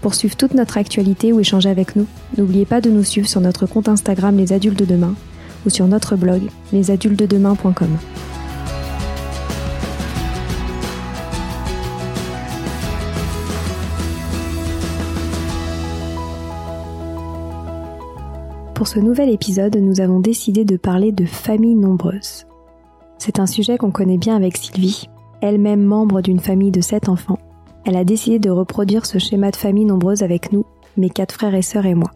Pour suivre toute notre actualité ou échanger avec nous, n'oubliez pas de nous suivre sur notre compte Instagram Les Adultes de Demain ou sur notre blog lesadultesdedemain.com. Pour ce nouvel épisode, nous avons décidé de parler de familles nombreuses. C'est un sujet qu'on connaît bien avec Sylvie, elle-même membre d'une famille de 7 enfants elle a décidé de reproduire ce schéma de famille nombreuse avec nous, mes quatre frères et sœurs et moi.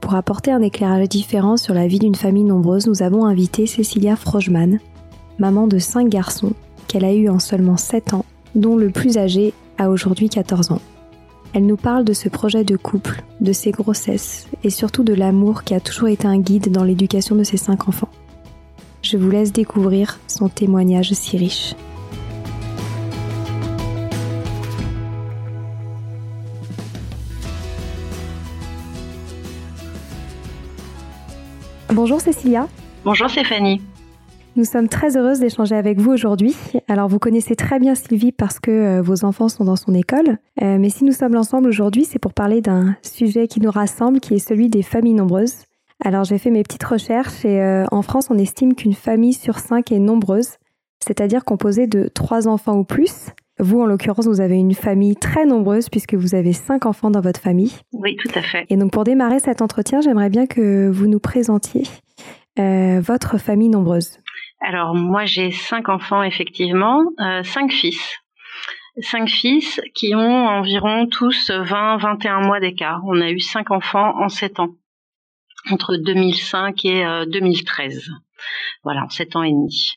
Pour apporter un éclairage différent sur la vie d'une famille nombreuse, nous avons invité Cécilia Frogeman, maman de cinq garçons qu'elle a eus en seulement 7 ans, dont le plus âgé a aujourd'hui 14 ans. Elle nous parle de ce projet de couple, de ses grossesses et surtout de l'amour qui a toujours été un guide dans l'éducation de ses cinq enfants. Je vous laisse découvrir son témoignage si riche. Bonjour Cécilia. Bonjour Stéphanie. Nous sommes très heureuses d'échanger avec vous aujourd'hui. Alors vous connaissez très bien Sylvie parce que euh, vos enfants sont dans son école. Euh, mais si nous sommes ensemble aujourd'hui, c'est pour parler d'un sujet qui nous rassemble, qui est celui des familles nombreuses. Alors j'ai fait mes petites recherches et euh, en France on estime qu'une famille sur cinq est nombreuse, c'est-à-dire composée de trois enfants ou plus. Vous, en l'occurrence, vous avez une famille très nombreuse puisque vous avez cinq enfants dans votre famille. Oui, tout à fait. Et donc, pour démarrer cet entretien, j'aimerais bien que vous nous présentiez euh, votre famille nombreuse. Alors, moi, j'ai cinq enfants, effectivement, euh, cinq fils. Cinq fils qui ont environ tous 20-21 mois d'écart. On a eu cinq enfants en sept ans, entre 2005 et 2013. Voilà, en sept ans et demi.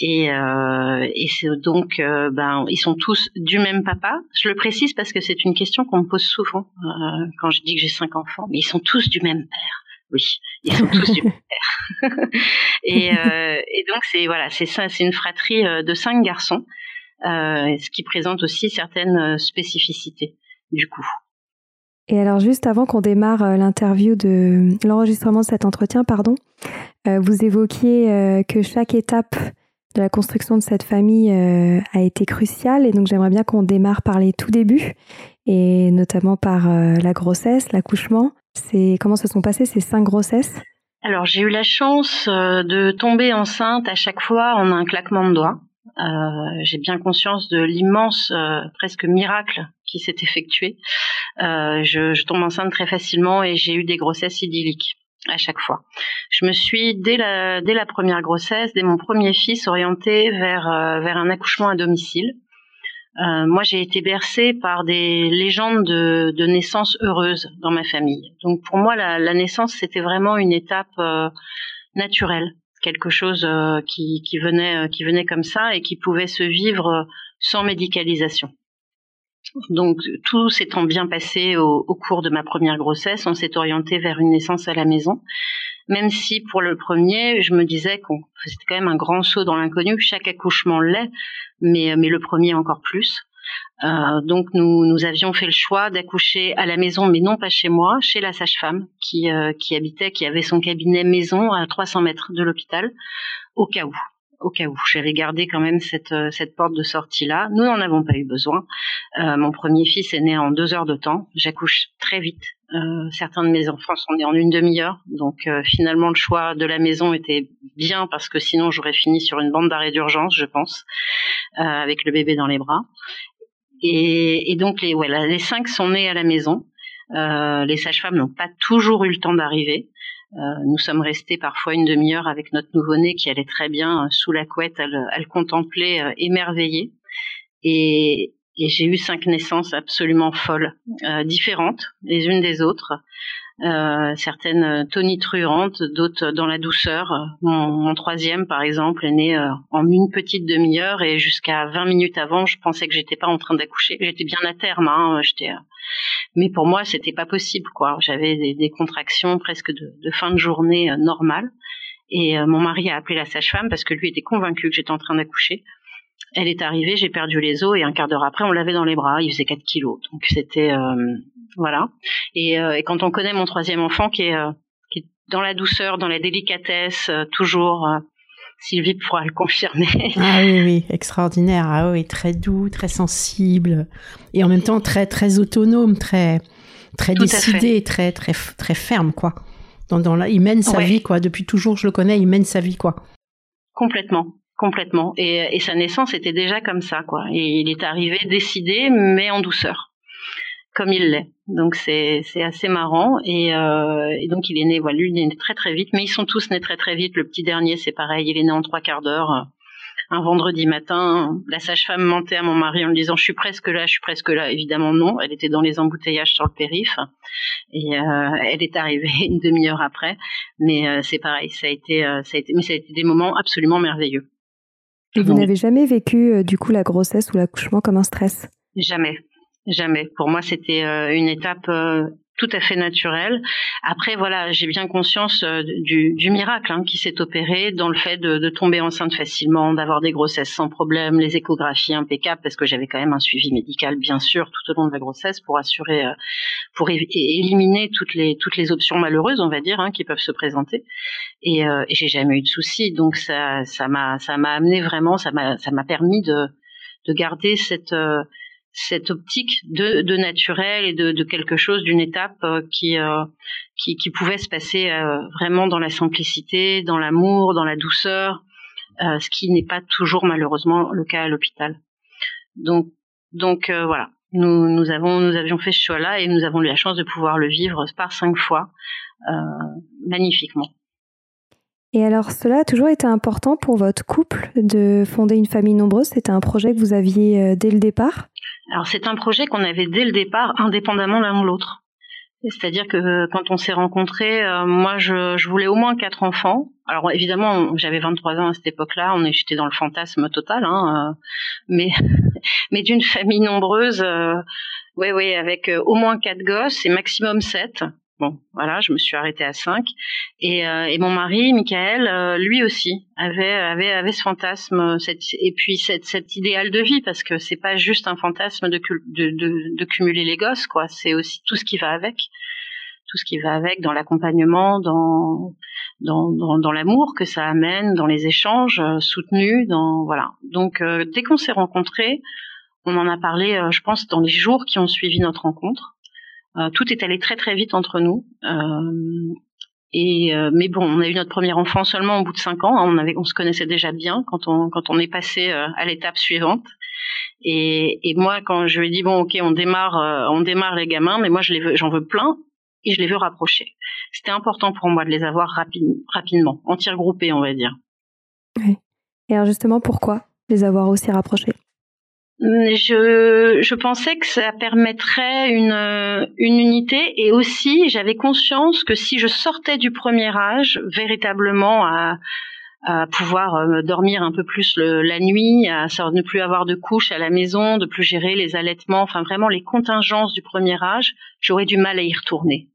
Et, euh, et c'est donc, euh, ben, ils sont tous du même papa. Je le précise parce que c'est une question qu'on me pose souvent euh, quand je dis que j'ai cinq enfants. Mais ils sont tous du même père. Oui, ils sont tous du même père. et, euh, et donc c'est voilà, c'est ça, c'est une fratrie euh, de cinq garçons, euh, ce qui présente aussi certaines spécificités du coup. Et alors juste avant qu'on démarre l'interview de l'enregistrement de cet entretien, pardon, vous évoquiez que chaque étape de la construction de cette famille euh, a été cruciale et donc j'aimerais bien qu'on démarre par les tout débuts et notamment par euh, la grossesse, l'accouchement. C'est comment se sont passées ces cinq grossesses? Alors j'ai eu la chance euh, de tomber enceinte à chaque fois en un claquement de doigts. j'ai bien conscience de l'immense presque miracle qui s'est effectué. Je, je tombe enceinte très facilement et j'ai eu des grossesses idylliques à chaque fois. Je me suis dès la dès la première grossesse, dès mon premier fils, orientée vers euh, vers un accouchement à domicile. Euh, moi, j'ai été bercée par des légendes de, de naissance heureuse dans ma famille. Donc, pour moi, la, la naissance, c'était vraiment une étape euh, naturelle, quelque chose euh, qui, qui venait qui venait comme ça et qui pouvait se vivre sans médicalisation. Donc tout s'étant bien passé au, cours de ma première grossesse, on s'est orienté vers une naissance à la maison. Même si pour le premier, je me disais qu'on c'était quand même un grand saut dans l'inconnu. Chaque accouchement l'est, mais mais le premier encore plus. Euh, donc nous nous avions fait le choix d'accoucher à la maison, mais non pas chez moi, chez la sage-femme qui euh, qui habitait, qui avait son cabinet maison à 300 mètres de l'hôpital, au cas où au cas où. J'avais gardé quand même cette, euh, cette porte de sortie là. Nous n'en avons pas eu besoin. Euh, mon premier fils est né en deux heures de temps. J'accouche très vite. Euh, certains de mes enfants sont nés en une demi-heure. Donc finalement le choix de la maison était bien parce que sinon j'aurais fini sur une bande d'arrêt d'urgence, je pense, avec le bébé dans les bras. Et, donc les, les cinq sont nés à la maison. les sages-femmes n'ont pas toujours eu le temps d'arriver. Nous sommes restés parfois une demi-heure avec notre nouveau-né qui allait très bien sous la couette, à le, contempler émerveillé. Et, j'ai eu cinq naissances absolument folles, différentes les unes des autres, euh, certaines tonitruantes, d'autres dans la douceur. Mon, troisième, par exemple, est né euh, en une petite demi-heure et jusqu'à 20 minutes avant, je pensais que j'étais pas en train d'accoucher. J'étais bien à terme, hein, j'étais. Euh, mais pour moi, c'était pas possible, quoi. J'avais des, des, contractions presque de, de, fin de journée normale. Et mon mari a appelé la sage-femme parce que lui était convaincu que j'étais en train d'accoucher. Elle est arrivée, j'ai perdu les os et un quart d'heure après, on l'avait dans les bras. Il faisait 4 kilos, donc c'était voilà. Euh, et, quand on connaît mon troisième enfant qui est, euh, qui est dans la douceur, dans la délicatesse, euh, toujours, Sylvie pourra le confirmer. Ah oui, oui, extraordinaire. Ah oui, très doux, très sensible, et en même temps très, très autonome, très, très décidé, très, très, très ferme, quoi. Dans, dans la, il mène sa vie, quoi. Depuis toujours, je le connais, il mène sa vie, quoi. Complètement, complètement. Et, et sa naissance était déjà comme ça, quoi. Et il est arrivé décidé, mais en douceur comme il l'est. Donc c'est c'est assez marrant et, euh, et, donc il est né voilà lui il est né très très vite mais ils sont tous nés très très vite. Le petit dernier c'est pareil il est né en trois quarts d'heure. Un vendredi matin, la sage-femme mentait à mon mari en lui disant je suis presque là, je suis presque là. Évidemment non, elle était dans les embouteillages sur le périph et euh, elle est arrivée une demi-heure après. Mais euh, c'est pareil, ça a été euh, ça a été mais ça a été des moments absolument merveilleux. Et vous n'avez jamais vécu euh, du coup la grossesse ou l'accouchement comme un stress? Jamais. Jamais. Pour moi, c'était euh, une étape euh, tout à fait naturelle. Après, voilà, j'ai bien conscience euh, du, du, miracle hein, qui s'est opéré dans le fait de, de tomber enceinte facilement, d'avoir des grossesses sans problème, les échographies impeccables, parce que j'avais quand même un suivi médical, bien sûr, tout au long de la grossesse pour assurer, pour éliminer toutes les toutes les options malheureuses, on va dire, hein, qui peuvent se présenter. Et, euh, j'ai jamais eu de soucis, donc ça ça m'a ça m'a amené vraiment, ça m'a ça m'a permis de de garder cette cette optique de, de naturel et de, de quelque chose, d'une étape euh, qui, euh, qui, qui pouvait se passer euh, vraiment dans la simplicité, dans l'amour, dans la douceur, ce qui n'est pas toujours malheureusement le cas à l'hôpital. Donc, donc voilà, nous, nous avons nous avions fait ce choix-là et nous avons eu la chance de pouvoir le vivre par cinq fois magnifiquement. Et alors, cela a toujours été important pour votre couple de fonder une famille nombreuse? C'était un projet que vous aviez dès le départ? Alors c'est un projet qu'on avait dès le départ, indépendamment l'un de l'autre. C'est-à-dire que euh, quand on s'est rencontrés, euh, moi je, voulais au moins quatre enfants. Alors évidemment, j'avais 23 ans à cette époque-là, on j'étais dans le fantasme total, hein, euh, mais mais d'une famille nombreuse, oui oui, avec au moins quatre gosses et maximum sept. Bon, voilà, je me suis arrêtée à 5. Et, euh, et mon mari, Michael, euh, lui aussi, avait, avait, avait ce fantasme, et puis cet idéal de vie, parce que c'est pas juste un fantasme de, cumuler les gosses, quoi. C'est aussi tout ce qui va avec. Tout ce qui va avec dans l'accompagnement, dans, dans, dans, dans l'amour que ça amène, dans les échanges euh, soutenus, dans, voilà. Donc, dès qu'on s'est rencontrés, on en a parlé, je pense, dans les jours qui ont suivi notre rencontre. Euh, tout est allé très très vite entre nous. Euh, et euh, mais bon, on a eu notre premier enfant seulement au bout de cinq ans. On avait, on se connaissait déjà bien quand on quand on est passé à l'étape suivante. Et, moi, quand je lui ai dit bon, ok, on démarre, on démarre les gamins, mais moi j'en veux plein et je les veux rapprocher. C'était important pour moi de les avoir rapidement, en tir groupé, on va dire. Oui. Et alors justement, pourquoi les avoir aussi rapprochés? Je, je pensais que ça permettrait une, une unité et aussi j'avais conscience que si je sortais du premier âge véritablement à, à pouvoir euh, dormir un peu plus la nuit, à ne plus avoir de couches à la maison, de plus gérer les allaitements, enfin vraiment les contingences du premier âge, j'aurais du mal à y retourner.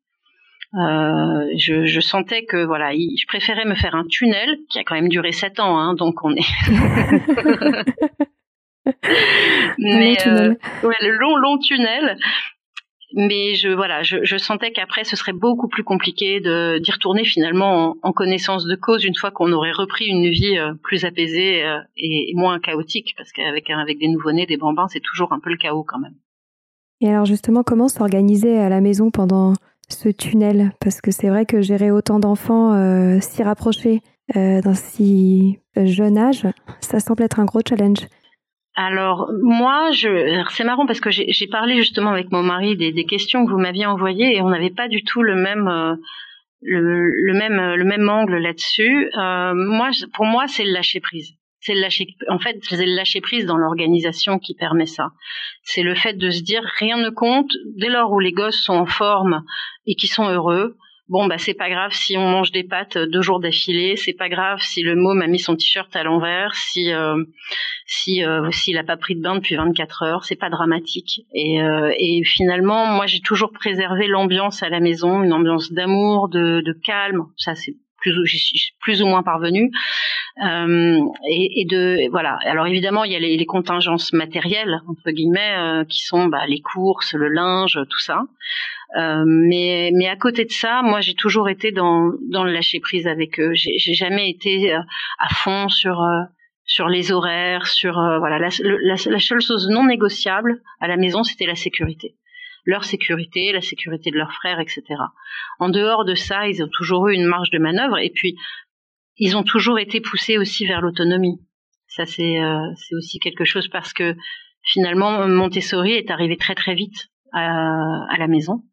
Euh, je, je, sentais que voilà, je préférais me faire un tunnel qui a quand même duré sept ans, hein, donc on est mais euh, ouais, le long long tunnel. Mais je voilà je, je sentais qu'après ce serait beaucoup plus compliqué de d'y retourner finalement en, connaissance de cause une fois qu'on aurait repris une vie euh, plus apaisée euh, et, moins chaotique parce qu'avec avec des nouveau-nés des bambins c'est toujours un peu le chaos quand même. Et alors justement comment s'organiser à la maison pendant ce tunnel? Parce que c'est vrai que gérer autant d'enfants euh, si rapprochés d'un si jeune âge ça semble être un gros challenge alors moi, je, c'est marrant parce que j'ai parlé justement avec mon mari des, des questions que vous m'aviez envoyées et on n'avait pas du tout le même euh, le, même le même angle là-dessus. Euh, moi, pour moi, c'est le lâcher prise. C'est le lâcher. En fait, c'est le lâcher prise dans l'organisation qui permet ça. C'est le fait de se dire rien ne compte dès lors où les gosses sont en forme et qui sont heureux bon bah c'est pas grave si on mange des pâtes deux jours d'affilée, c'est pas grave si le môme a mis son t-shirt à l'envers, si euh, si euh, s'il a pas pris de bain depuis 24 heures, c'est pas dramatique. Et, euh, et finalement, moi j'ai toujours préservé l'ambiance à la maison, une ambiance d'amour, de, calme. Ça c'est plus ou, j'y suis plus ou moins parvenue. Euh, et, de voilà. Alors évidemment, il y a les, les contingences matérielles entre guillemets euh, qui sont bah, les courses, le linge, tout ça. Euh, mais mais à côté de ça, moi j'ai toujours été dans dans le lâcher prise avec eux. J'ai jamais été euh, à fond sur euh, sur les horaires, sur voilà la, la, la, seule chose non négociable à la maison, c'était la sécurité, leur sécurité, la sécurité de leurs frères, etc. En dehors de ça, ils ont toujours eu une marge de manœuvre et puis ils ont toujours été poussés aussi vers l'autonomie. Ça c'est c'est aussi quelque chose parce que finalement Montessori est arrivé très très vite à, à la maison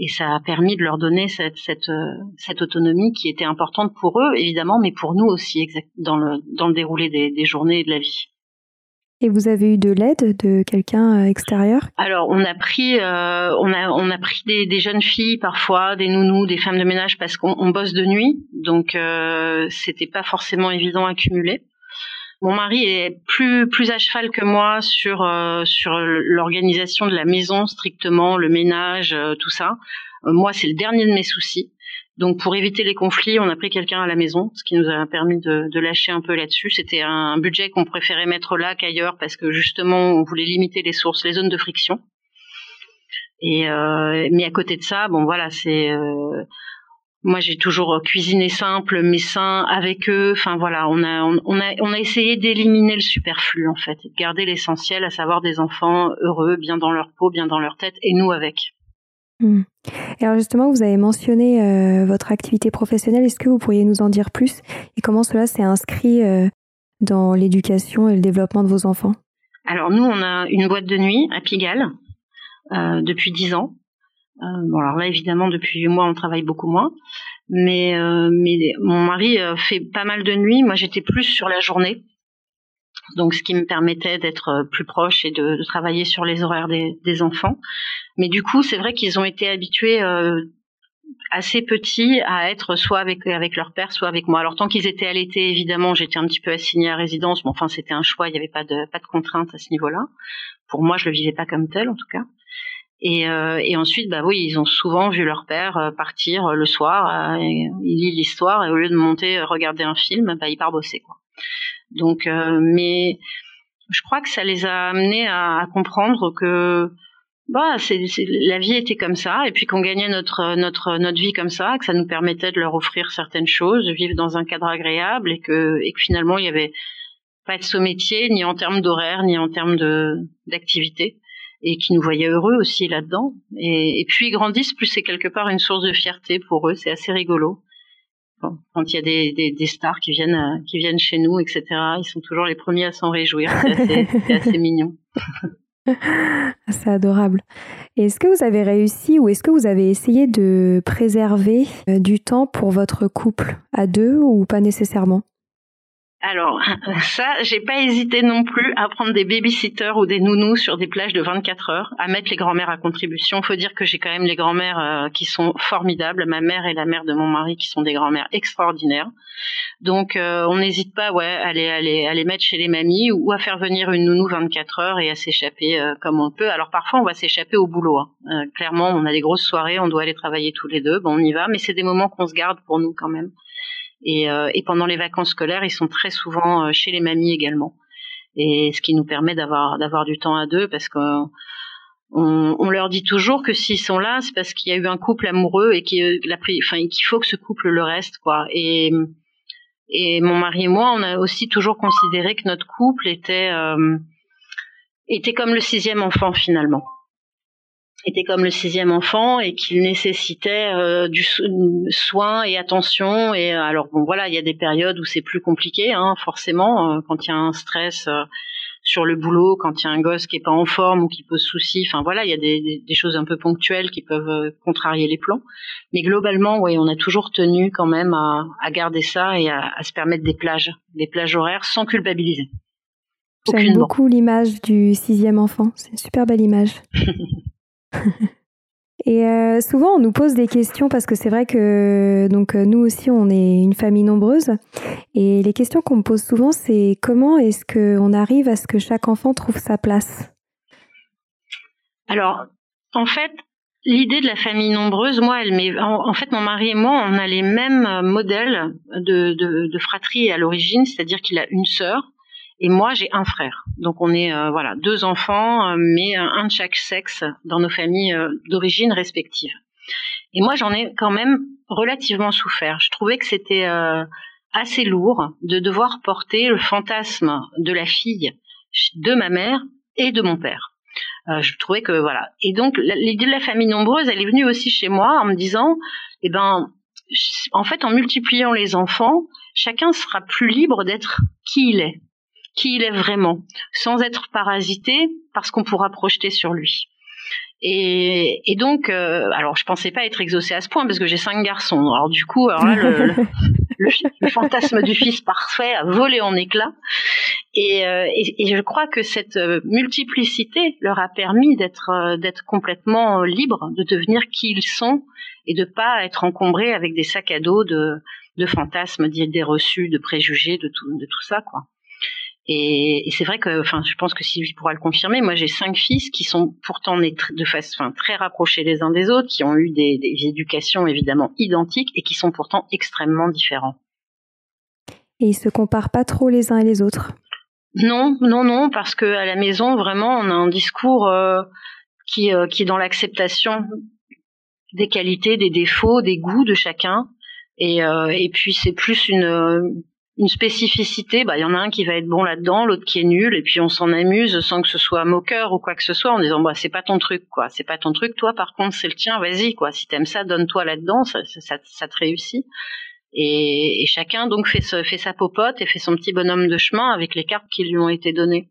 et ça a permis de leur donner cette, cette, euh, cette, autonomie qui était importante pour eux, évidemment, mais pour nous aussi, dans, le, dans le déroulé des, des journées et de la vie. Et vous avez eu de l'aide de quelqu'un euh, extérieur? Alors on a pris, euh, on a on a pris des, des, jeunes filles parfois, des nounous, des femmes de ménage parce qu'on bosse de nuit, donc euh, c'était pas forcément évident à cumuler. Mon mari est plus plus à cheval que moi sur euh, sur l'organisation de la maison strictement, le ménage, euh, tout ça. Euh, moi, c'est le dernier de mes soucis. Donc, pour éviter les conflits, on a pris quelqu'un à la maison, ce qui nous a permis de, de lâcher un peu là-dessus. C'était un budget qu'on préférait mettre là qu'ailleurs parce que justement, on voulait limiter les sources, les zones de friction. Et mais à côté de ça, bon voilà, c'est moi, j'ai toujours euh, cuisiné simple, mais sain avec eux. Enfin voilà, on a on, a on a essayé d'éliminer le superflu en fait, de garder l'essentiel, à savoir des enfants heureux, bien dans leur peau, bien dans leur tête, et nous avec. Hmm. Alors justement, vous avez mentionné euh, votre activité professionnelle. Est-ce que vous pourriez nous en dire plus? Et comment cela s'est inscrit euh, dans l'éducation et le développement de vos enfants? Alors nous, on a une boîte de nuit à Pigalle euh, depuis dix ans. Euh, bon, alors là, évidemment, depuis moi, on travaille beaucoup moins. Mais, euh, mais mon mari euh, fait pas mal de nuits. Moi, j'étais plus sur la journée. Donc, ce qui me permettait d'être plus proche et de, travailler sur les horaires des, enfants. Mais du coup, c'est vrai qu'ils ont été habitués euh, assez petits à être soit avec avec leur père, soit avec moi. Alors tant qu'ils étaient l'été, évidemment, j'étais un petit peu assignée à résidence. Mais enfin, c'était un choix. Il n'y avait pas de pas de contrainte à ce niveau-là. Pour moi, je le vivais pas comme tel, en tout cas. Et, euh, et, ensuite, bah oui, ils ont souvent vu leur père euh, partir euh, le soir. il lit l'histoire et au lieu de monter regarder un film, bah il part bosser quoi. Donc, mais je crois que ça les a amenés à, à comprendre que bah c'est, la vie était comme ça et puis qu'on gagnait notre notre notre vie comme ça, que ça nous permettait de leur offrir certaines choses, de vivre dans un cadre agréable et que et que finalement il y avait pas de saut métier ni en termes d'horaire ni en termes de d'activité et qui nous voyaient heureux aussi là-dedans. Et, et, plus ils grandissent, plus c'est quelque part une source de fierté pour eux. C'est assez rigolo. Bon, quand il y a des, des, des, stars qui viennent, euh, qui viennent chez nous, etc., ils sont toujours les premiers à s'en réjouir. C'est assez, assez mignon. C'est adorable. Est-ce que vous avez réussi ou est-ce que vous avez essayé de préserver euh, du temps pour votre couple à deux ou pas nécessairement? Alors ça, j'ai pas hésité non plus à prendre des babysitters ou des nounous sur des plages de 24 heures, à mettre les grands-mères à contribution. Faut dire que j'ai quand même les grands-mères euh, qui sont formidables, ma mère et la mère de mon mari qui sont des grands-mères extraordinaires. Donc euh, on n'hésite pas, ouais, à les, à les mettre chez les mamies ou à faire venir une nounou 24 heures et à s'échapper euh, comme on peut. Alors parfois on va s'échapper au boulot. Hein. clairement, on a des grosses soirées, on doit aller travailler tous les deux, bon on y va, mais c'est des moments qu'on se garde pour nous quand même. Et, euh, et, pendant les vacances scolaires, ils sont très souvent euh, chez les mamies également. Et ce qui nous permet d'avoir d'avoir du temps à deux parce qu'on on, leur dit toujours que s'ils sont là, c'est parce qu'il y a eu un couple amoureux et qu'il enfin, qu'il faut que ce couple le reste, quoi. Et, et mon mari et moi, on a aussi toujours considéré que notre couple était euh, était comme le sixième enfant finalement était comme le sixième enfant et qu'il nécessitait euh, du soin et attention. Et euh, alors bon voilà, il y a des périodes où c'est plus compliqué, hein, forcément, euh, quand il y a un stress sur le boulot quand il y a un gosse qui est pas en forme ou qui pose souci. Enfin voilà, il y a des, des, choses un peu ponctuelles qui peuvent contrarier les plans. Mais globalement, oui, on a toujours tenu quand même à, à garder ça et à, à, se permettre des plages, des plages horaires sans culpabiliser. J'aime beaucoup l'image du sixième enfant. C'est une super belle image. Et euh, souvent, on nous pose des questions parce que c'est vrai que donc euh, nous aussi, on est une famille nombreuse. Et les questions qu'on me pose souvent, c'est comment est-ce qu'on arrive à ce que chaque enfant trouve sa place? Alors, en fait, l'idée de la famille nombreuse, moi, elle met. En, fait, mon mari et moi, on a les mêmes modèles de, de fratrie à l'origine, c'est-à-dire qu'il a une sœur et moi j'ai un frère. Donc on est euh, voilà deux enfants, euh, mais un de chaque sexe dans nos familles euh, d'origine respectives. Et moi j'en ai quand même relativement souffert. Je trouvais que c'était assez lourd de devoir porter le fantasme de la fille de ma mère et de mon père. je trouvais que voilà. Et donc l'idée de la famille nombreuse, elle est venue aussi chez moi en me disant, eh ben, en fait, en multipliant les enfants, chacun sera plus libre d'être qui il est qui il est vraiment, sans être parasité parce qu'on pourra projeter sur lui. Et, et donc, euh, alors je pensais pas être exaucée à ce point parce que j'ai cinq garçons. Alors du coup, alors là, le, le, fantasme du fils parfait a volé en éclats. Et, euh, et, et je crois que cette euh, multiplicité leur a permis d'être euh, d'être complètement libres, de devenir qui ils sont et de pas être encombrés avec des sacs à dos de, de fantasmes, d'idées reçues, de préjugés, de tout, de tout ça, quoi. Et, et c'est vrai que, enfin, je pense que Sylvie pourra le confirmer. Moi, j'ai cinq fils qui sont pourtant nés de façon très rapprochés les uns des autres, qui ont eu des, des éducations évidemment identiques et qui sont pourtant extrêmement différents. Et ils se comparent pas trop les uns et les autres? Non, non, non, parce que à la maison, vraiment, on a un discours euh, qui, euh, qui est dans l'acceptation des qualités, des défauts, des goûts de chacun. Et, euh, et puis c'est plus une, une spécificité, bah il y en a un qui va être bon là-dedans, l'autre qui est nul, et puis on s'en amuse sans que ce soit moqueur ou quoi que ce soit, en disant bah c'est pas ton truc quoi, c'est pas ton truc, toi par contre c'est le tien, vas-y quoi, si t'aimes ça, donne-toi là-dedans, ça, te réussit. Et, chacun donc fait sa popote et fait son petit bonhomme de chemin avec les cartes qui lui ont été données.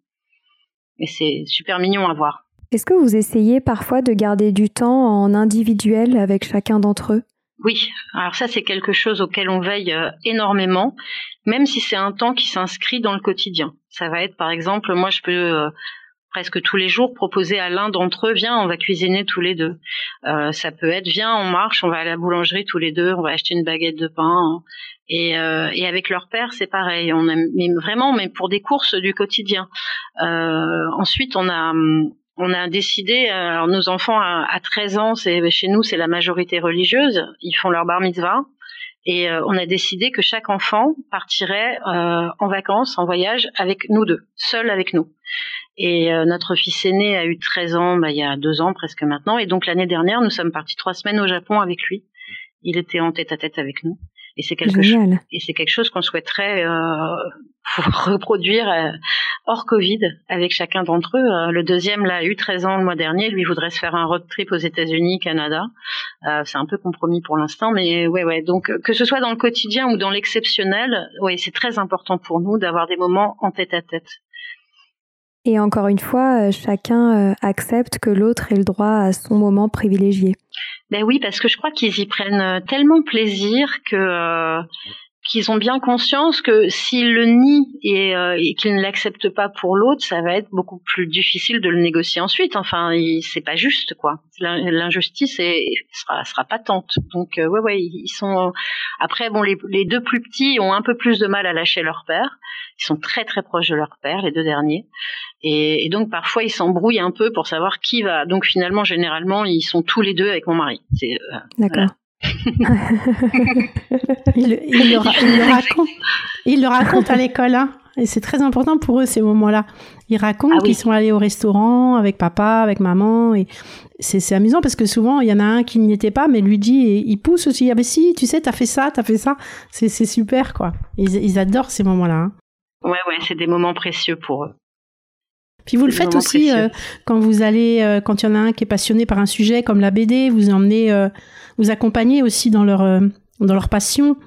Et c'est super mignon à voir. Est-ce que vous essayez parfois de garder du temps en individuel avec chacun d'entre eux? Oui, alors ça c'est quelque chose auquel on veille euh, énormément, même si c'est un temps qui s'inscrit dans le quotidien. Ça va être par exemple, moi je peux euh, presque tous les jours proposer à l'un d'entre eux, viens, on va cuisiner tous les deux. Euh, ça peut être, viens, on marche, on va à la boulangerie tous les deux, on va acheter une baguette de pain. Et, et avec leur père, c'est pareil. On aime, mais vraiment, mais pour des courses du quotidien. ensuite, on a hum, on a décidé, euh, alors nos enfants à, 13 ans, c'est chez nous c'est la majorité religieuse, ils font leur bar mitzvah, et euh, on a décidé que chaque enfant partirait euh, en vacances, en voyage avec nous deux, seul avec nous. Et notre fils aîné a eu 13 ans, bah, il y a deux ans presque maintenant, et donc l'année dernière nous sommes partis trois semaines au Japon avec lui. Il était en tête à tête avec nous. Et c'est quelque chose, et c'est quelque chose qu'on souhaiterait reproduire euh, hors Covid avec chacun d'entre eux. Euh, le deuxième là a eu 13 ans le mois dernier, lui voudrait se faire un road trip aux États-Unis, Canada. Euh, c'est un peu compromis pour l'instant, mais ouais ouais. Donc que ce soit dans le quotidien ou dans l'exceptionnel, ouais, c'est très important pour nous d'avoir des moments en tête à tête. Et encore une fois, chacun accepte que l'autre ait le droit à son moment privilégié. Ben oui, parce que je crois qu'ils y prennent tellement plaisir que qu'ils ont bien conscience que s'ils le nient et, euh, et qu'ils ne l'acceptent pas pour l'autre, ça va être beaucoup plus difficile de le négocier ensuite. Enfin, c'est pas juste quoi. L'injustice sera, sera patente. Donc ouais ouais, ils sont. Après bon, les, les deux plus petits ont un peu plus de mal à lâcher leur père. Ils sont très très proches de leur père, les deux derniers. Et, et, donc parfois ils s'embrouillent un peu pour savoir qui va. Donc finalement, généralement, ils sont tous les deux avec mon mari. Euh, d'accord. Il, il, le, il, raconte, il le raconte à l'école, hein, et c'est très important pour eux ces moments-là. Ils racontent ah qu'ils sont allés au restaurant avec papa, avec maman, et c'est amusant parce que souvent il y en a un qui n'y était pas, mais lui dit, et il pousse aussi. Ah ben si, tu sais, t'as fait ça, t'as fait ça. C'est super quoi. Ils, ils adorent ces moments-là. Hein. Ouais, ouais, c'est des moments précieux pour eux. Puis vous le faites aussi euh, quand vous allez, euh, quand il y en a un qui est passionné par un sujet comme la BD, vous emmenez, euh, vous accompagnez aussi dans leur dans leur passion.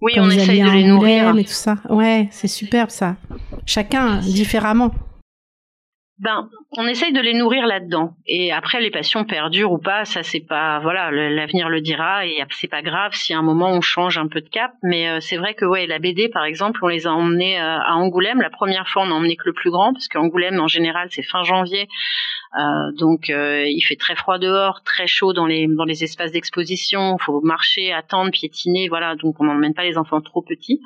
Oui, on essaye de les nourrir et tout ça. Ouais, c'est superbe ça. Chacun différemment. Ben, on essaye de les nourrir là-dedans. Et après, les passions perdurent ou pas, ça c'est pas, voilà, l'avenir le dira et c'est pas grave si à un moment on change un peu de cap. Mais euh, c'est vrai que ouais, la BD par exemple, on les a emmenés euh, à Angoulême. La première fois, on a emmené que le plus grand parce qu'Angoulême en général c'est fin janvier, euh, donc il fait très froid dehors, très chaud dans les dans les espaces d'exposition. Faut marcher, attendre, piétiner, voilà. Donc on n'emmène pas les enfants trop petits.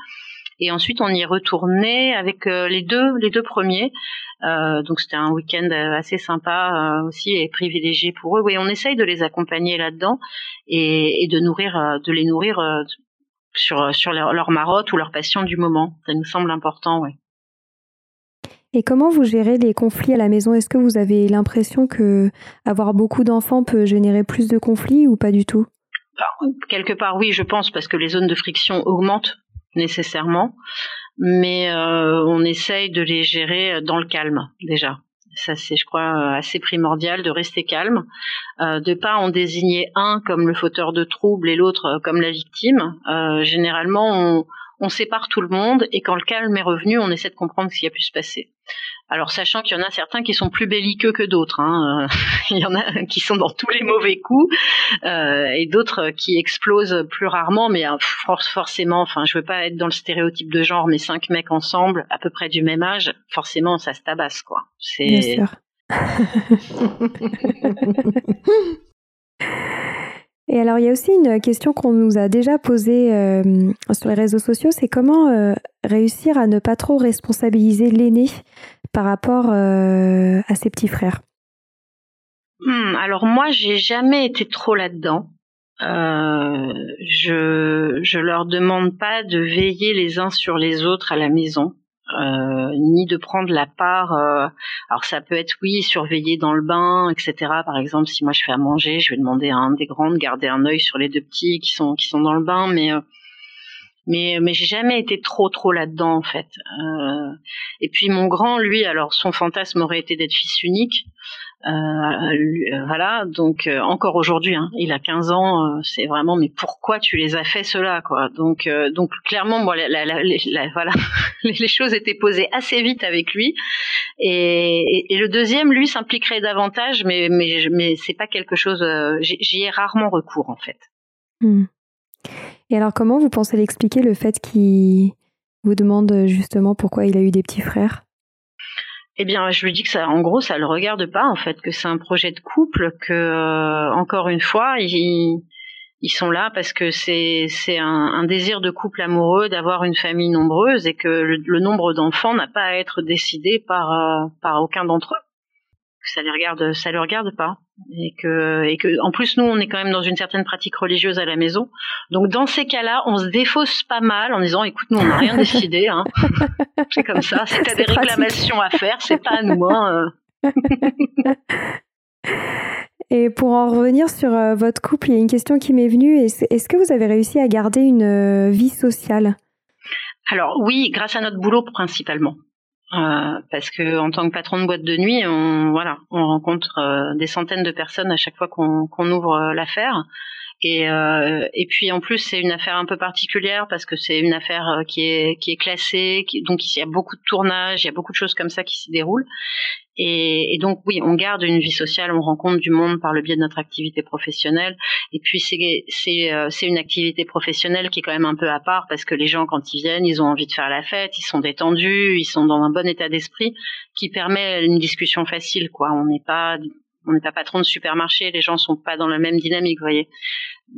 Et ensuite, on y retourné avec euh, les deux, les deux premiers. Euh, donc c'était un week-end assez sympa euh, aussi et privilégié pour eux. Oui, on essaye de les accompagner là-dedans et, et, de nourrir, euh, de les nourrir sur sur leur, leur, marotte ou leur passion du moment. Ça nous semble important, oui. Et comment vous gérez les conflits à la maison? Est-ce que vous avez l'impression que avoir beaucoup d'enfants peut générer plus de conflits ou pas du tout? Quelque part, oui, je pense, parce que les zones de friction augmentent nécessairement, mais euh, on essaye de les gérer dans le calme déjà. Ça c'est, je crois, assez primordial de rester calme, euh, de pas en désigner un comme le fauteur de troubles et l'autre comme la victime. Euh, généralement, on, on sépare tout le monde et quand le calme est revenu, on essaie de comprendre ce qui a pu se passer. Alors sachant qu'il y en a certains qui sont plus belliqueux que d'autres, hein. il y en a qui sont dans tous les mauvais coups euh, et d'autres qui explosent plus rarement, mais euh, forcément, enfin je veux pas être dans le stéréotype de genre, mais cinq mecs ensemble, à peu près du même âge, forcément ça se tabasse quoi. C'est. Bien sûr. Et alors, il y a aussi une question qu'on nous a déjà posée euh, sur les réseaux sociaux, c'est comment euh, réussir à ne pas trop responsabiliser l'aîné? Par rapport euh, à ses petits frères. Hmm, alors moi, j'ai jamais été trop là-dedans. je je leur demande pas de veiller les uns sur les autres à la maison. Euh, ni de prendre la part. Euh, alors ça peut être oui surveiller dans le bain, etc. Par exemple, si moi je fais à manger, je vais demander à un des grands de garder un œil sur les deux petits qui sont qui sont dans le bain, mais euh, mais mais j'ai jamais été trop trop là-dedans en fait. et puis mon grand, lui, alors son fantasme aurait été d'être fils unique. Euh, euh, voilà, donc euh, encore aujourd'hui, hein, il a 15 ans, c'est vraiment mais pourquoi tu les as fait cela quoi? Donc donc clairement, bon, la, la, voilà, les choses étaient posées assez vite avec lui. Et, et, le deuxième, lui, s'impliquerait davantage, mais mais mais c'est pas quelque chose. J'y ai rarement recours en fait. Hmm. Et alors, comment vous pensez l'expliquer le fait qu'il vous demande justement pourquoi il a eu des petits frères? Eh bien, je lui dis que ça, en gros, ça le regarde pas en fait, que c'est un projet de couple, que euh, encore une fois, ils, ils sont là parce que c'est c'est un, désir de couple amoureux d'avoir une famille nombreuse et que le, nombre d'enfants n'a pas à être décidé par euh, par aucun d'entre eux ça les regarde, ça le regarde pas, et que, et que, en plus nous, on est quand même dans une certaine pratique religieuse à la maison. Donc dans ces cas-là, on se défausse pas mal en disant, écoute, nous on n'a rien décidé, hein. c'est comme ça. Si t'as des réclamations à faire, c'est pas à nous. Hein. Et pour en revenir sur euh, votre couple, il y a une question qui m'est venue. Est-ce que vous avez réussi à garder une euh, vie sociale? Alors oui, grâce à notre boulot principalement. Euh, parce que en tant que patron de boîte de nuit, on voilà, on rencontre euh, des centaines de personnes à chaque fois qu'on ouvre euh, l'affaire. Et, euh, et puis en plus c'est une affaire un peu particulière parce que c'est une affaire euh, qui est qui est classée, donc il y a beaucoup de tournages, il y a beaucoup de choses comme ça qui s'y déroulent. Et, et, donc oui, on garde une vie sociale, on rencontre du monde par le biais de notre activité professionnelle. Et puis c'est c'est euh, une activité professionnelle qui est quand même un peu à part parce que les gens quand ils viennent, ils ont envie de faire la fête, ils sont détendus, ils sont dans un bon état d'esprit qui permet une discussion facile quoi. On n'est pas on n'est pas patron de supermarché, les gens sont pas dans la même dynamique, vous voyez.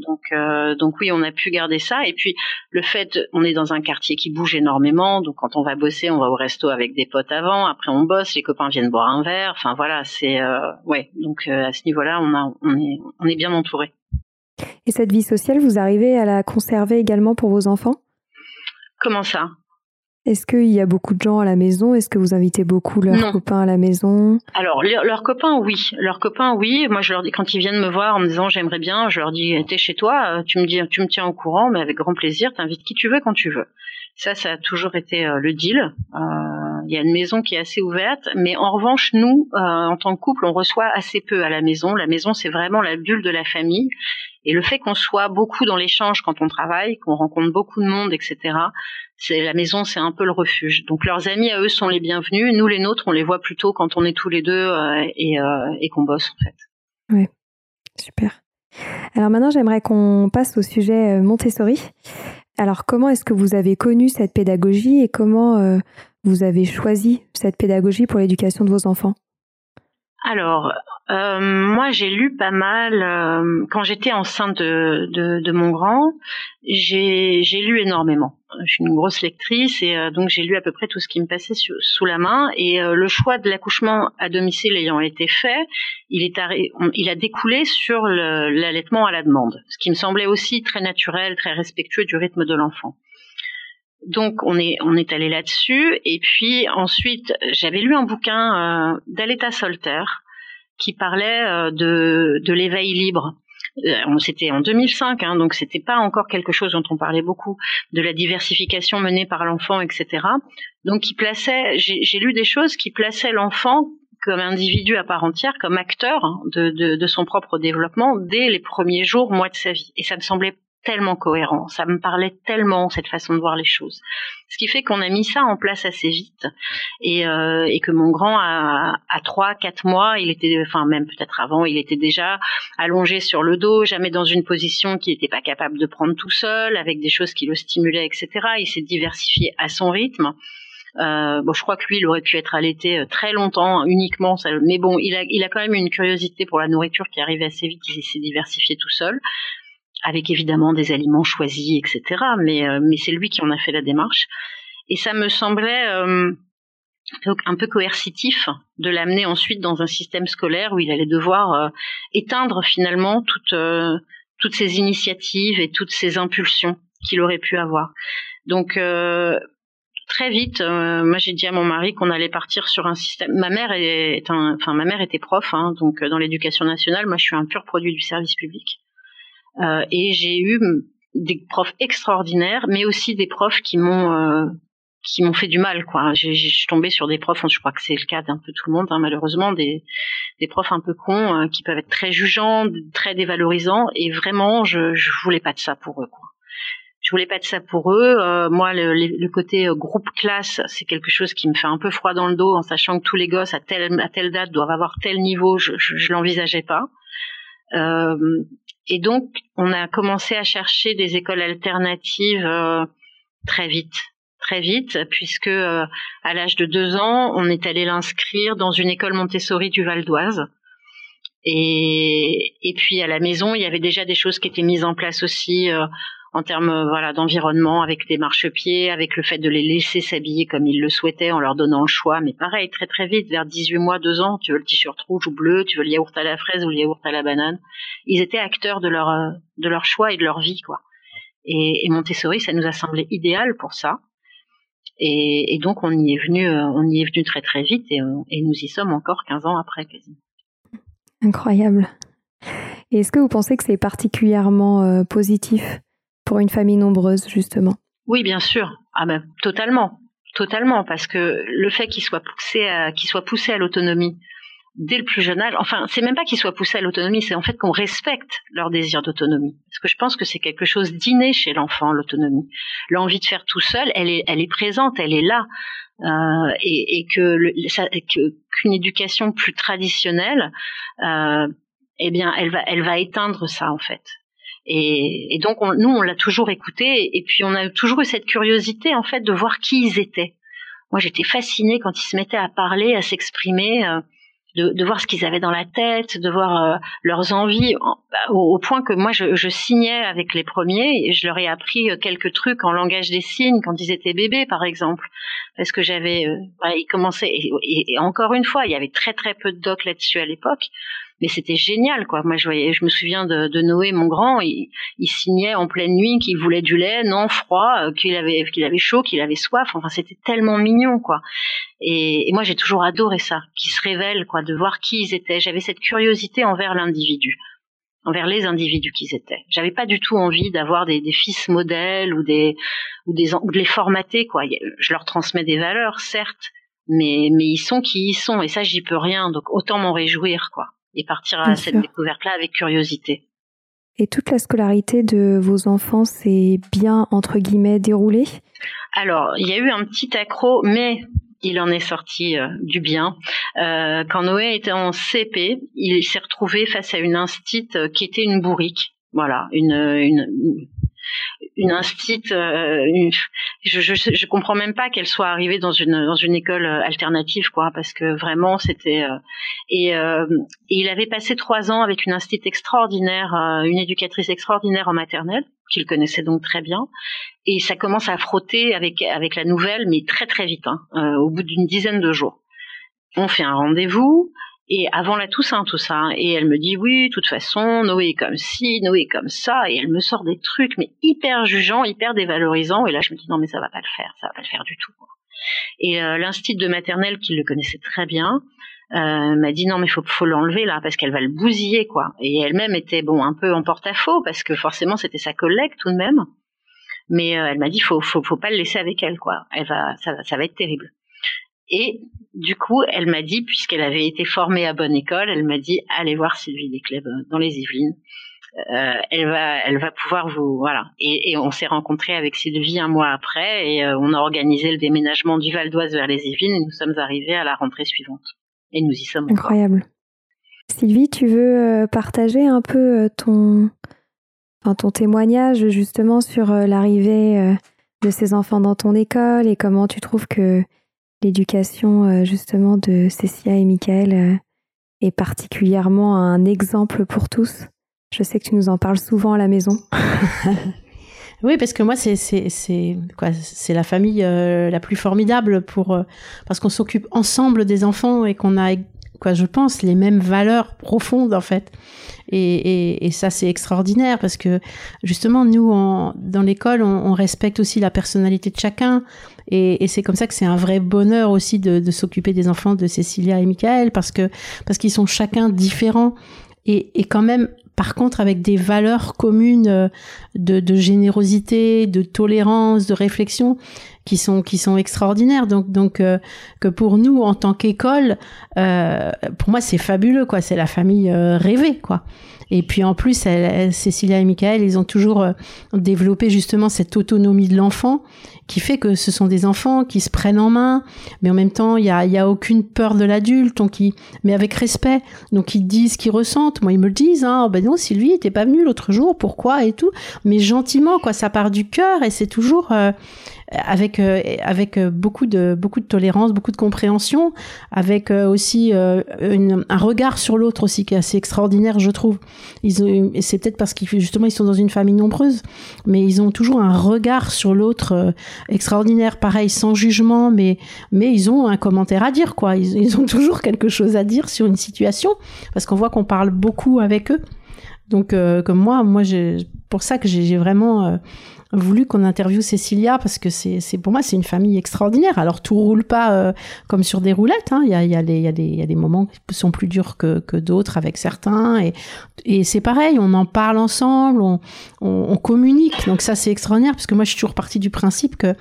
Donc, euh, donc oui, on a pu garder ça. Et puis le fait, on est dans un quartier qui bouge énormément. Donc quand on va bosser, on va au resto avec des potes avant. Après on bosse, les copains viennent boire un verre. Enfin voilà, c'est euh, ouais. Donc euh, à ce niveau-là, on a, on est, on est bien entouré. Et cette vie sociale, vous arrivez à la conserver également pour vos enfants? Comment ça? Est-ce qu'il y a beaucoup de gens à la maison? Est-ce que vous invitez beaucoup leurs copains à la maison? Alors, leurs copains, oui. Leurs copains, oui. Moi, je leur dis, quand ils viennent me voir en me disant j'aimerais bien, je leur dis t'es chez toi, euh, tu me dis, tu me tiens au courant, mais avec grand plaisir, t'invites qui tu veux quand tu veux. Ça, ça a toujours été euh, le deal. Euh, il y a une maison qui est assez ouverte, mais en revanche, nous, en tant que couple, on reçoit assez peu à la maison. La maison, c'est vraiment la bulle de la famille. Et le fait qu'on soit beaucoup dans l'échange quand on travaille, qu'on rencontre beaucoup de monde, etc. C'est la maison, c'est un peu le refuge. Donc leurs amis à eux sont les bienvenus. Nous les nôtres, on les voit plutôt quand on est tous les deux euh, euh, et qu'on bosse en fait. Oui, super. Alors maintenant, j'aimerais qu'on passe au sujet Montessori. Alors comment est-ce que vous avez connu cette pédagogie et comment vous avez choisi cette pédagogie pour l'éducation de vos enfants? Alors, euh, moi, j'ai lu pas mal euh, quand j'étais enceinte de, mon grand. J'ai, lu énormément. Je suis une grosse lectrice et euh, donc j'ai lu à peu près tout ce qui me passait sous la main. Et le choix de l'accouchement à domicile ayant été fait, il il a découlé sur l'allaitement à la demande, ce qui me semblait aussi très naturel, très respectueux du rythme de l'enfant. Donc on est on est allé là-dessus et puis ensuite j'avais lu un bouquin euh, d'Aleta Solter qui parlait euh, de de l'éveil libre. Euh, c'était en 2005, hein, donc c'était pas encore quelque chose dont on parlait beaucoup de la diversification menée par l'enfant, etc. Donc qui plaçait, j'ai lu des choses qui plaçaient l'enfant comme individu à part entière, comme acteur de, de, de, son propre développement dès les premiers jours, mois de sa vie. Et ça me semblait tellement cohérent, ça me parlait tellement cette façon de voir les choses. Ce qui fait qu'on a mis ça en place assez vite et, euh, que mon grand à, 3 4 mois, il était enfin même peut-être avant, il était déjà allongé sur le dos, jamais dans une position qu'il n'était pas capable de prendre tout seul avec des choses qui le stimulaient etc. Il s'est diversifié à son rythme. Euh, bon, je crois que lui, il aurait pu être allaité euh, très longtemps uniquement, mais bon, il a, il a quand même une curiosité pour la nourriture qui arrivait assez vite. Il s'est diversifié tout seul avec évidemment des aliments choisis, etc. Mais, euh, mais c'est lui qui en a fait la démarche. Et ça me semblait euh, un peu coercitif de l'amener ensuite dans un système scolaire où il allait devoir euh, éteindre finalement toutes, toutes ces initiatives et toutes ces impulsions qu'il aurait pu avoir. Donc très vite, moi j'ai dit à mon mari qu'on allait partir sur un système. Ma mère est, un, enfin ma mère était prof, hein, donc dans l'éducation nationale, moi je suis un pur produit du service public. Euh, et j'ai eu des profs extraordinaires, mais aussi des profs qui m'ont euh, qui m'ont fait du mal quoi. J'ai suis tombée sur des profs, je crois que c'est le cas d'un peu tout le monde hein, malheureusement, des des profs un peu cons euh, qui peuvent être très jugeants, très dévalorisants et vraiment je je voulais pas de ça pour eux quoi. Je voulais pas de ça pour eux. moi, le, côté groupe classe, c'est quelque chose qui me fait un peu froid dans le dos, en sachant que tous les gosses à telle à telle date doivent avoir tel niveau. Je, je, je l'envisageais pas. Euh, et donc, on a commencé à chercher des écoles alternatives euh, très vite, très vite, puisque euh, à l'âge de deux ans, on est allé l'inscrire dans une école Montessori du Val d'Oise. Et, et puis à la maison, il y avait déjà des choses qui étaient mises en place aussi euh, en termes euh, voilà d'environnement avec des marchepieds, avec le fait de les laisser s'habiller comme ils le souhaitaient en leur donnant le choix. Mais pareil, très très vite, vers 18 mois, 2 ans, tu veux le t-shirt rouge ou bleu, tu veux le yaourt à la fraise ou le yaourt à la banane. Ils étaient acteurs de leur euh, de leur choix et de leur vie quoi. Et, Montessori, ça nous a semblé idéal pour ça. Et, donc on y est venu, euh, on y est venu très très vite et, nous y sommes encore 15 ans après quasiment. Incroyable. Est-ce que vous pensez que c'est particulièrement positif? Pour une famille nombreuse, justement Oui, bien sûr. Ah ben, totalement. Totalement. Parce que le fait qu'il soit poussé à, qu'il soit poussé à l'autonomie dès le plus jeune âge, enfin, c'est même pas qu'il soit poussé à l'autonomie, c'est en fait qu'on respecte leur désir d'autonomie. Parce que je pense que c'est quelque chose d'inné chez l'enfant, l'autonomie. L'envie de faire tout seul, elle est, elle est présente, elle est là. Euh, et, qu'une éducation plus traditionnelle, euh, eh bien, elle va, elle va éteindre ça en fait. Et, donc nous, on l'a toujours écouté, et puis on a toujours eu cette curiosité en fait de voir qui ils étaient. Moi, j'étais fascinée quand ils se mettaient à parler, à s'exprimer, euh, de, voir ce qu'ils avaient dans la tête, de voir euh, leurs envies, bah, au, point que moi, je, signais avec les premiers, et je leur ai appris euh, quelques trucs en langage des signes quand ils étaient bébés, par exemple, parce que j'avais, bah, ils commençaient, et, et, encore une fois, il y avait très très peu de docs là-dessus à l'époque mais c'était génial quoi. Moi je voyais, je me souviens de, de Noé mon grand, il, il, signait en pleine nuit qu'il voulait du lait, non froid, euh, qu'il avait qu'il avait chaud, qu'il avait soif. Enfin c'était tellement mignon quoi. Et, et moi j'ai toujours adoré ça, qu'ils se révèlent quoi, de voir qui ils étaient. J'avais cette curiosité envers l'individu envers les individus qu'ils étaient. J'avais pas du tout envie d'avoir des, des, fils modèles ou des ou des ou de les formater quoi. Je leur transmets des valeurs certes, mais mais ils sont qui ils sont et ça j'y peux rien donc autant m'en réjouir quoi et partir à cette découverte-là avec curiosité. Et toute la scolarité de vos enfants s'est bien, entre guillemets, déroulée? Alors, il y a eu un petit accro, mais il en est sorti euh, du bien. Euh, quand Noé était en CP, il s'est retrouvé face à une instite euh, qui était une bourrique. Voilà, une, une, une instite. Euh, je, je, comprends même pas qu'elle soit arrivée dans une dans une école alternative, quoi, parce que vraiment c'était. et, et, il avait passé trois ans avec une instite extraordinaire, une éducatrice extraordinaire en maternelle qu'il connaissait donc très bien. Et ça commence à frotter avec avec la nouvelle, mais très très vite, hein, euh, au bout d'une dizaine de jours. On fait un rendez-vous. Et avant la Toussaint, tout ça. Hein, et elle me dit, oui, de toute façon, Noé est comme ci, Noé est comme ça. Et elle me sort des trucs, mais hyper jugeants, hyper dévalorisants. Et là, je me dis, non, mais ça va pas le faire, ça va pas le faire du tout. Et euh, de maternelle, qui le connaissait très bien, euh, m'a dit non mais faut faut l'enlever là parce qu'elle va le bousiller quoi et elle-même était bon un peu en porte-à-faux parce que forcément c'était sa collègue tout de même mais euh, elle m'a dit faut faut faut pas le laisser avec elle quoi elle va ça ça va être terrible et du coup elle m'a dit puisqu'elle avait été formée à bonne école elle m'a dit allez voir Sylvie Desclèves dans les Yvelines. Euh, elle va elle va pouvoir vous voilà. Et, on s'est rencontré avec Sylvie un mois après et euh, on a organisé le déménagement du Val d'Oise vers les Yvelines et nous sommes arrivés à la rentrée suivante. Et nous y sommes Incroyable. Sylvie, tu veux euh, partager un peu euh, ton, ton témoignage justement sur euh, l'arrivée de ces enfants dans ton école et comment tu trouves que l'éducation justement de Cécilia et Michael est particulièrement un exemple pour tous. Je sais que tu nous en parles souvent à la maison. Oui, parce que moi, c'est c'est quoi C'est la famille euh, la plus formidable pour euh, parce qu'on s'occupe ensemble des enfants et qu'on a quoi, je pense, les mêmes valeurs profondes en fait. Et, et, et ça, c'est extraordinaire parce que justement, nous, dans l'école, on, on, respecte aussi la personnalité de chacun. Et, et c'est comme ça que c'est un vrai bonheur aussi de, de s'occuper des enfants de Cécilia et Michael parce que parce qu'ils sont chacun différents. Et, et quand même par contre, avec des valeurs communes euh, de, de, générosité, de tolérance, de réflexion, qui sont qui sont extraordinaires. Donc donc euh, que pour nous en tant qu'école, euh, pour moi c'est fabuleux quoi. C'est la famille euh, rêvée quoi. Et puis en plus, Cécilia et Michael, ils ont toujours développé justement cette autonomie de l'enfant qui fait que ce sont des enfants qui se prennent en main, mais en même temps, il y a, y a aucune peur de l'adulte, donc mais avec respect. Donc ils disent ce qu'ils ressentent. Moi, ils me le disent. Hein, oh, ben non, Sylvie, t'es pas venue l'autre jour, pourquoi et tout. Mais gentiment, quoi. Ça part du cœur et c'est toujours. Avec euh, avec euh, beaucoup de beaucoup de tolérance, beaucoup de compréhension, avec euh, aussi une, un regard sur l'autre aussi qui est assez extraordinaire, je trouve. Ils c'est peut-être parce qu'ils justement ils sont dans une famille nombreuse, mais ils ont toujours un regard sur l'autre extraordinaire, pareil sans jugement, mais mais ils ont un commentaire à dire quoi. Ils, ont toujours quelque chose à dire sur une situation parce qu'on voit qu'on parle beaucoup avec eux. Donc comme moi, moi j'ai pour ça que j'ai vraiment voulu qu'on interviewe Cécilia parce que c'est, c'est pour moi c'est une famille extraordinaire. Alors tout roule pas euh, comme sur des roulettes. Il y a, des, moments qui sont plus durs que, d'autres avec certains et, c'est pareil. On en parle ensemble, on, on, on communique. Donc ça c'est extraordinaire parce que moi je suis toujours partie du principe que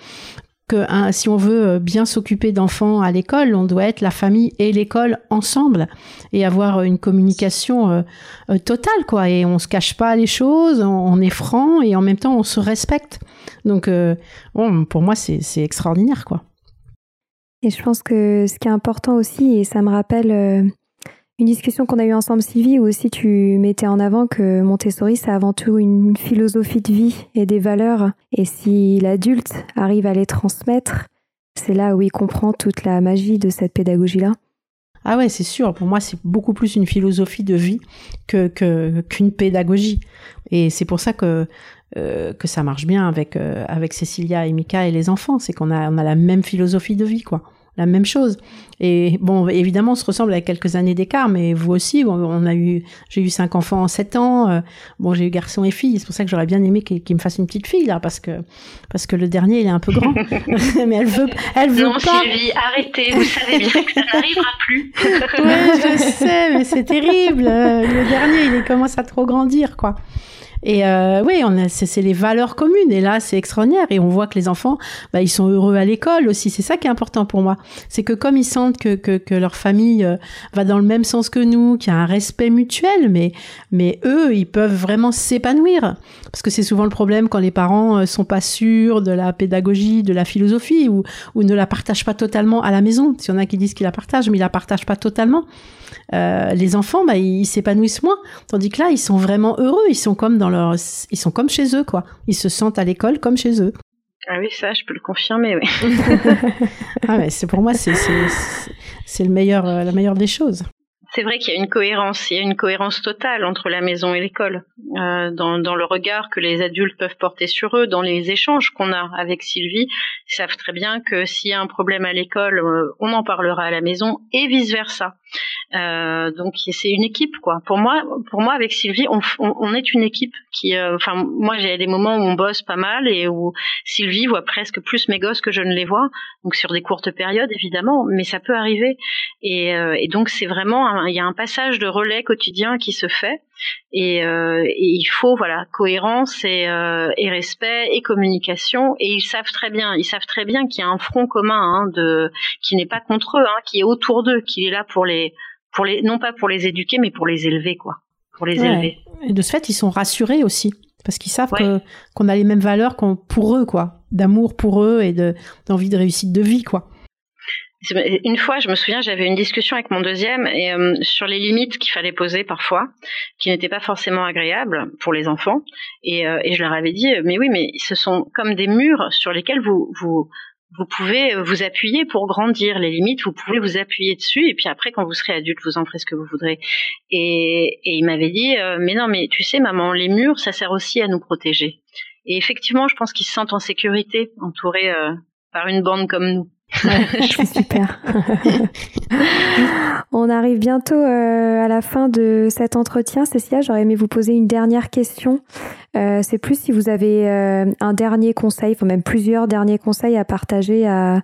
que hein, si on veut euh, bien s'occuper d'enfants à l'école, on doit être la famille et l'école ensemble et avoir une communication euh, euh, totale quoi. Et on se cache pas les choses, on, est franc et en même temps on se respecte. Donc pour moi c'est extraordinaire quoi. Et je pense que ce qui est important aussi, et ça me rappelle une discussion qu'on a eue ensemble, Sylvie, où aussi tu mettais en avant que Montessori, c'est avant tout une philosophie de vie et des valeurs. Et si l'adulte arrive à les transmettre, c'est là où il comprend toute la magie de cette pédagogie-là. Ah ouais, c'est sûr. Pour moi, c'est beaucoup plus une philosophie de vie que qu'une pédagogie. Et c'est pour ça que euh, que ça marche bien avec euh, avec Cécilia et Mika et les enfants. C'est qu'on a on a la même philosophie de vie, quoi la même chose. Et bon, évidemment, on se ressemble avec quelques années d'écart, mais vous aussi, on a eu, j'ai eu cinq enfants en sept ans. Euh, bon, j'ai eu garçon et fille. C'est pour ça que j'aurais bien aimé qu'il me fasse une petite fille là, parce que parce que le dernier, il est un peu grand. mais elle veut, elle veut non, pas. Sylvie, arrêtez. Vous savez bien que ça n'arrivera plus. oui, je sais, mais c'est terrible. Le dernier, il commence à trop grandir, quoi. Et euh, oui, on a, c'est, les valeurs communes. Et là, c'est extraordinaire. Et on voit que les enfants, bah, ils sont heureux à l'école aussi. C'est ça qui est important pour moi. C'est que comme ils sentent que, que, que leur famille euh, va dans le même sens que nous, qu'il y a un respect mutuel, mais, mais eux, ils peuvent vraiment s'épanouir. Parce que c'est souvent le problème quand les parents euh, sont pas sûrs de la pédagogie, de la philosophie, ou, ou ne la partagent pas totalement à la maison. Il y en a qui disent qu'ils la partagent, mais ils la partagent pas totalement. Euh, les enfants, bah, ils s'épanouissent moins. Tandis que là, ils sont vraiment heureux. Ils sont comme dans leur, ils sont comme chez eux, quoi. Ils se sentent à l'école comme chez eux. Ah oui, ça, je peux le confirmer, oui. ah mais c'est pour moi, c'est c'est le meilleur, euh, la meilleure des choses. C'est vrai qu'il y a une cohérence, il y a une cohérence totale entre la maison et l'école, euh, dans, le regard que les adultes peuvent porter sur eux, dans les échanges qu'on a avec Sylvie. Ils savent très bien que s'il y a un problème à l'école, euh, on en parlera à la maison et vice versa. Euh, donc c'est une équipe quoi. Pour moi, pour moi avec Sylvie, on, est une équipe qui, enfin moi j'ai des moments où on bosse pas mal et où Sylvie voit presque plus mes gosses que je ne les vois. Donc sur des courtes périodes évidemment, mais ça peut arriver. Et, et donc c'est vraiment, il y a un passage de relais quotidien qui se fait. Et, euh, et, il faut voilà cohérence et, euh, et, respect et communication. Et ils savent très bien ils savent très bien qu'il y a un front commun hein, de qui n'est pas contre eux hein, qui est autour d'eux qui est là pour les pour les non pas pour les éduquer mais pour les élever quoi. Pour les élever. Et de ce fait ils sont rassurés aussi. Parce qu'ils savent qu'on a les mêmes valeurs qu'on pour eux quoi. D'amour pour eux et de d'envie de réussite de vie quoi une fois, je me souviens, j'avais une discussion avec mon deuxième et euh, sur les limites qu'il fallait poser parfois, qui n'étaient pas forcément agréables pour les enfants. Et, euh, et, je leur avais dit, mais oui, mais ce sont comme des murs sur lesquels vous vous pouvez vous appuyer pour grandir. Les limites, vous pouvez vous appuyer dessus et puis après, quand vous serez adulte, vous en ferez ce que vous voudrez. Et, il m'avait dit, euh, mais non, mais tu sais, maman, les murs, ça sert aussi à nous protéger. Et effectivement, je pense qu'ils se sentent en sécurité, entourés par une bande comme nous. C'est super. On arrive bientôt euh, à la fin de cet entretien. Cécilia, j'aurais aimé vous poser une dernière question. Euh, c'est plus si vous avez euh, un dernier conseil, enfin même plusieurs derniers conseils à partager à,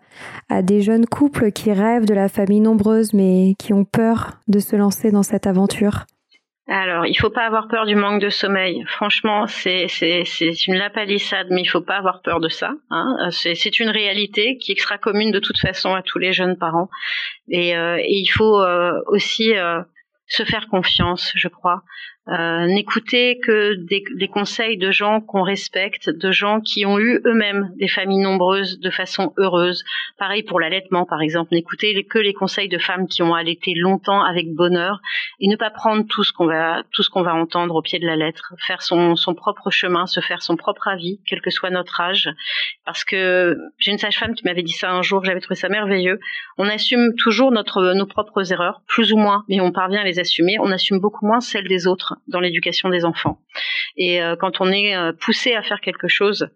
à des jeunes couples qui rêvent de la famille nombreuse mais qui ont peur de se lancer dans cette aventure. Alors, il faut pas avoir peur du manque de sommeil. Franchement, c'est c'est c'est une lapalissade, mais il faut pas avoir peur de ça. Hein. C'est c'est une réalité qui sera commune de toute façon à tous les jeunes parents. Et, euh, il faut euh, aussi euh, se faire confiance, je crois. Euh, n'écoutez que des, conseils de gens qu'on respecte, de gens qui ont eu eux-mêmes des familles nombreuses de façon heureuse. Pareil pour l'allaitement, par exemple. N'écoutez que les conseils de femmes qui ont allaité longtemps avec bonheur et ne pas prendre tout ce qu'on va tout ce qu'on va entendre au pied de la lettre. Faire son, son propre chemin, se faire son propre avis, quel que soit notre âge. Parce que j'ai une sage-femme qui m'avait dit ça un jour, j'avais trouvé ça merveilleux. On assume toujours notre nos propres erreurs, plus ou moins, mais on parvient à les assumer. On assume beaucoup moins celles des autres dans l'éducation des enfants. Et euh, quand on est euh, poussé à faire quelque chose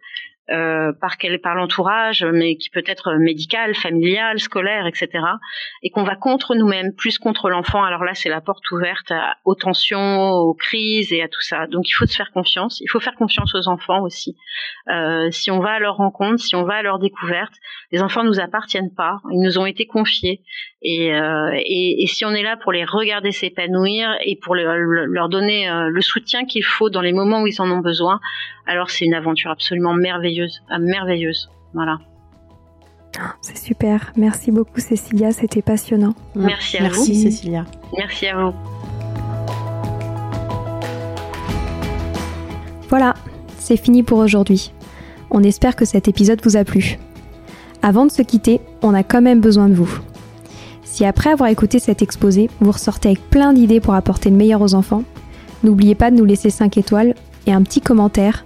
euh, par par l'entourage, mais qui peut être médical, familial, scolaire, etc. Et qu'on va contre nous-mêmes, plus contre l'enfant. Alors là, c'est la porte ouverte aux tensions, aux crises et à tout ça. Donc il faut se faire confiance. Il faut faire confiance aux enfants aussi. Euh, si on va à leur rencontre, si on va à leur découverte, les enfants nous appartiennent pas. Ils nous ont été confiés. Et, euh, et, si on est là pour les regarder s'épanouir et pour le, leur donner euh, le soutien qu'il faut dans les moments où ils en ont besoin, alors c'est une aventure absolument merveilleuse, ah, merveilleuse. Voilà. C'est super. Merci beaucoup Cécilia, c'était passionnant. Merci à vous. Merci Cécilia. Merci à vous. Voilà, c'est fini pour aujourd'hui. On espère que cet épisode vous a plu. Avant de se quitter, on a quand même besoin de vous. Si après avoir écouté cet exposé, vous ressortez avec plein d'idées pour apporter le meilleur aux enfants, n'oubliez pas de nous laisser 5 étoiles et un petit commentaire